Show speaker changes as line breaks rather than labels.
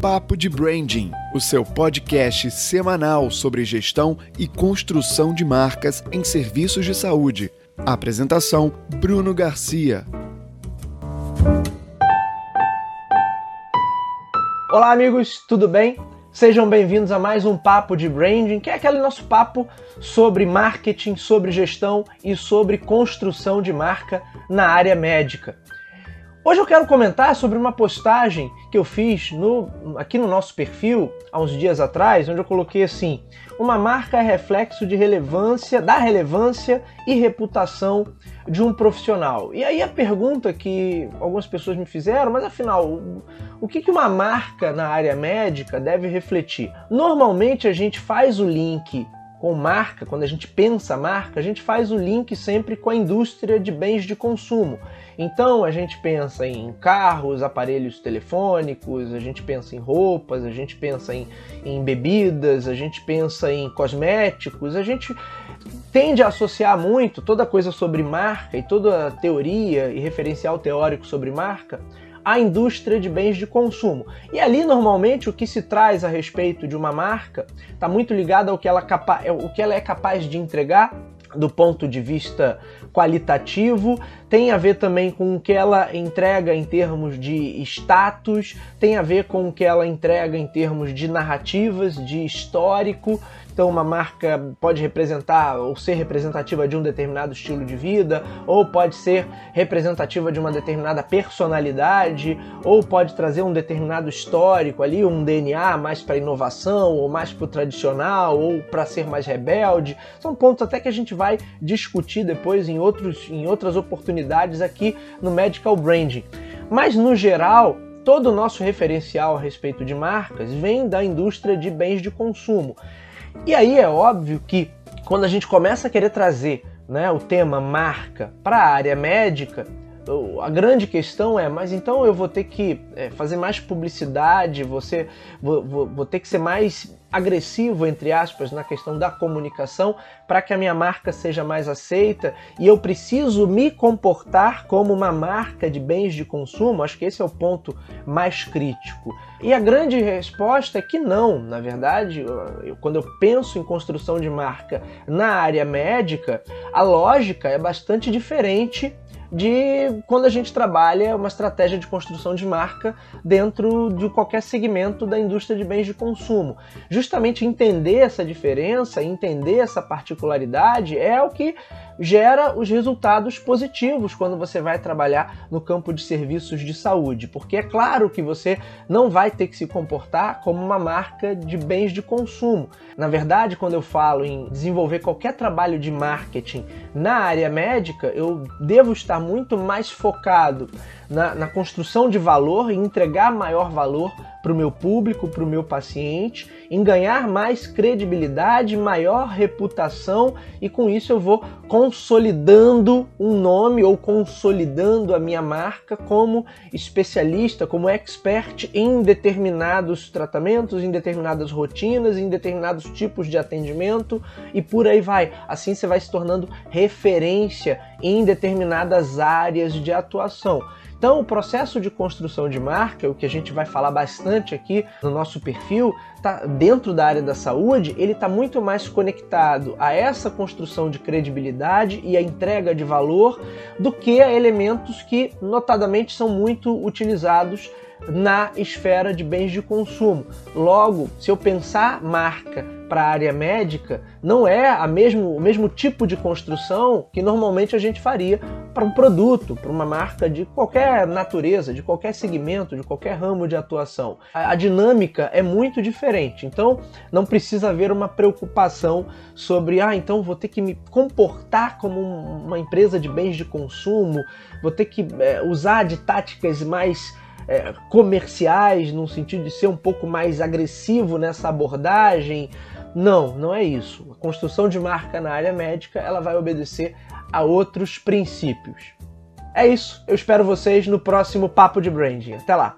Papo de Branding, o seu podcast semanal sobre gestão e construção de marcas em serviços de saúde. Apresentação: Bruno Garcia.
Olá, amigos, tudo bem? Sejam bem-vindos a mais um Papo de Branding, que é aquele nosso papo sobre marketing, sobre gestão e sobre construção de marca na área médica. Hoje eu quero comentar sobre uma postagem que eu fiz no, aqui no nosso perfil há uns dias atrás, onde eu coloquei assim: uma marca é reflexo de relevância, da relevância e reputação de um profissional. E aí a pergunta que algumas pessoas me fizeram, mas afinal, o que, que uma marca na área médica deve refletir? Normalmente a gente faz o link com marca, quando a gente pensa marca, a gente faz o link sempre com a indústria de bens de consumo. Então a gente pensa em carros, aparelhos telefônicos, a gente pensa em roupas, a gente pensa em, em bebidas, a gente pensa em cosméticos, a gente tende a associar muito toda coisa sobre marca e toda a teoria e referencial teórico sobre marca à indústria de bens de consumo. E ali, normalmente, o que se traz a respeito de uma marca está muito ligado ao que, ela o que ela é capaz de entregar do ponto de vista qualitativo, tem a ver também com o que ela entrega em termos de status, tem a ver com o que ela entrega em termos de narrativas, de histórico, então, uma marca pode representar ou ser representativa de um determinado estilo de vida, ou pode ser representativa de uma determinada personalidade, ou pode trazer um determinado histórico ali, um DNA mais para inovação, ou mais para o tradicional, ou para ser mais rebelde. São pontos até que a gente vai discutir depois em, outros, em outras oportunidades aqui no Medical Branding. Mas, no geral, todo o nosso referencial a respeito de marcas vem da indústria de bens de consumo. E aí é óbvio que quando a gente começa a querer trazer né, o tema marca para a área médica, a grande questão é, mas então eu vou ter que é, fazer mais publicidade, você, vou, vou, vou ter que ser mais agressivo, entre aspas, na questão da comunicação para que a minha marca seja mais aceita e eu preciso me comportar como uma marca de bens de consumo? Acho que esse é o ponto mais crítico. E a grande resposta é que não. Na verdade, eu, quando eu penso em construção de marca na área médica, a lógica é bastante diferente de quando a gente trabalha uma estratégia de construção de marca dentro de qualquer segmento da indústria de bens de consumo. Justamente entender essa diferença, entender essa particularidade é o que gera os resultados positivos quando você vai trabalhar no campo de serviços de saúde, porque é claro que você não vai ter que se comportar como uma marca de bens de consumo. Na verdade, quando eu falo em desenvolver qualquer trabalho de marketing na área médica, eu devo estar muito mais focado na, na construção de valor e entregar maior valor para o meu público, para o meu paciente, em ganhar mais credibilidade, maior reputação e com isso eu vou consolidando um nome ou consolidando a minha marca como especialista, como expert em determinados tratamentos, em determinadas rotinas, em determinados tipos de atendimento e por aí vai. Assim você vai se tornando referência em determinadas áreas de atuação. Então, o processo de construção de marca, o que a gente vai falar bastante aqui no nosso perfil, tá dentro da área da saúde, ele está muito mais conectado a essa construção de credibilidade e a entrega de valor do que a elementos que notadamente são muito utilizados na esfera de bens de consumo. Logo, se eu pensar marca para a área médica, não é a mesmo, o mesmo tipo de construção que normalmente a gente faria para um produto, para uma marca de qualquer natureza, de qualquer segmento, de qualquer ramo de atuação. A, a dinâmica é muito diferente, então não precisa haver uma preocupação sobre, ah, então vou ter que me comportar como uma empresa de bens de consumo, vou ter que é, usar de táticas mais é, comerciais, no sentido de ser um pouco mais agressivo nessa abordagem. Não, não é isso. A construção de marca na área médica ela vai obedecer a outros princípios. É isso. Eu espero vocês no próximo Papo de Branding. Até lá!